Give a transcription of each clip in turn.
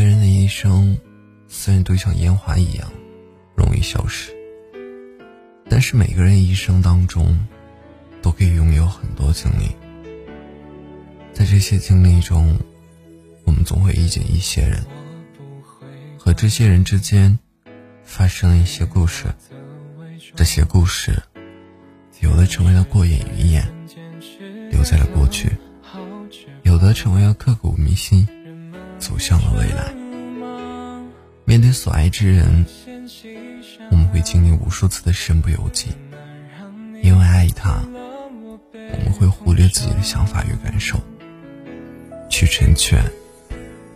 每个人的一生，虽然都像烟花一样容易消失，但是每个人一生当中，都可以拥有很多经历。在这些经历中，我们总会遇见一些人，和这些人之间发生了一些故事。这些故事，有的成为了过眼云烟，留在了过去；有的成为了刻骨铭心。走向了未来。面对所爱之人，我们会经历无数次的身不由己，因为爱他，我们会忽略自己的想法与感受，去成全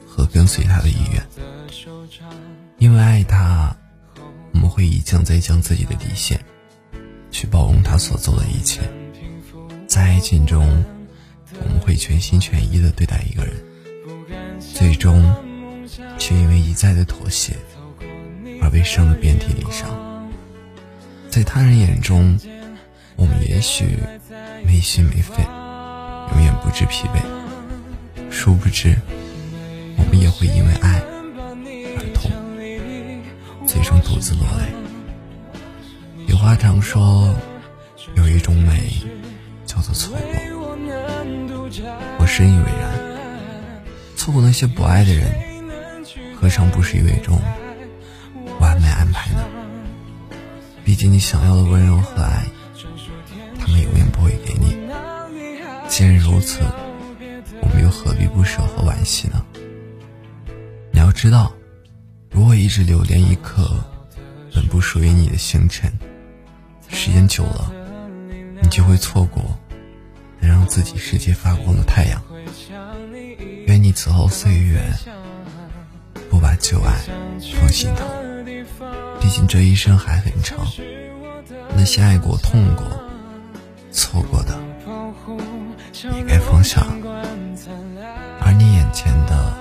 和跟随他的意愿。因为爱他，我们会一降再降自己的底线，去包容他所做的一切。在爱情中，我们会全心全意的对待一个人。最终，却因为一再的妥协，而被伤得遍体鳞伤。在他人眼中，我们也许没心没肺，永远不知疲惫。殊不知，我们也会因为爱而痛，最终独自落泪。有话常说，有一种美，叫做错过。我深以为然。错过那些不爱的人，何尝不是一种完美安排呢？毕竟你想要的温柔和爱，他们永远不会给你。既然如此，我们又何必不舍和惋惜呢？你要知道，如果一直留恋一颗本不属于你的星辰，时间久了，你就会错过能让自己世界发光的太阳。愿你此后岁月不把旧爱放心头，毕竟这一生还很长。那些爱过、痛过、错过的，也该放下，而你眼前的，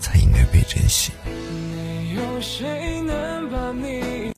才应该被珍惜。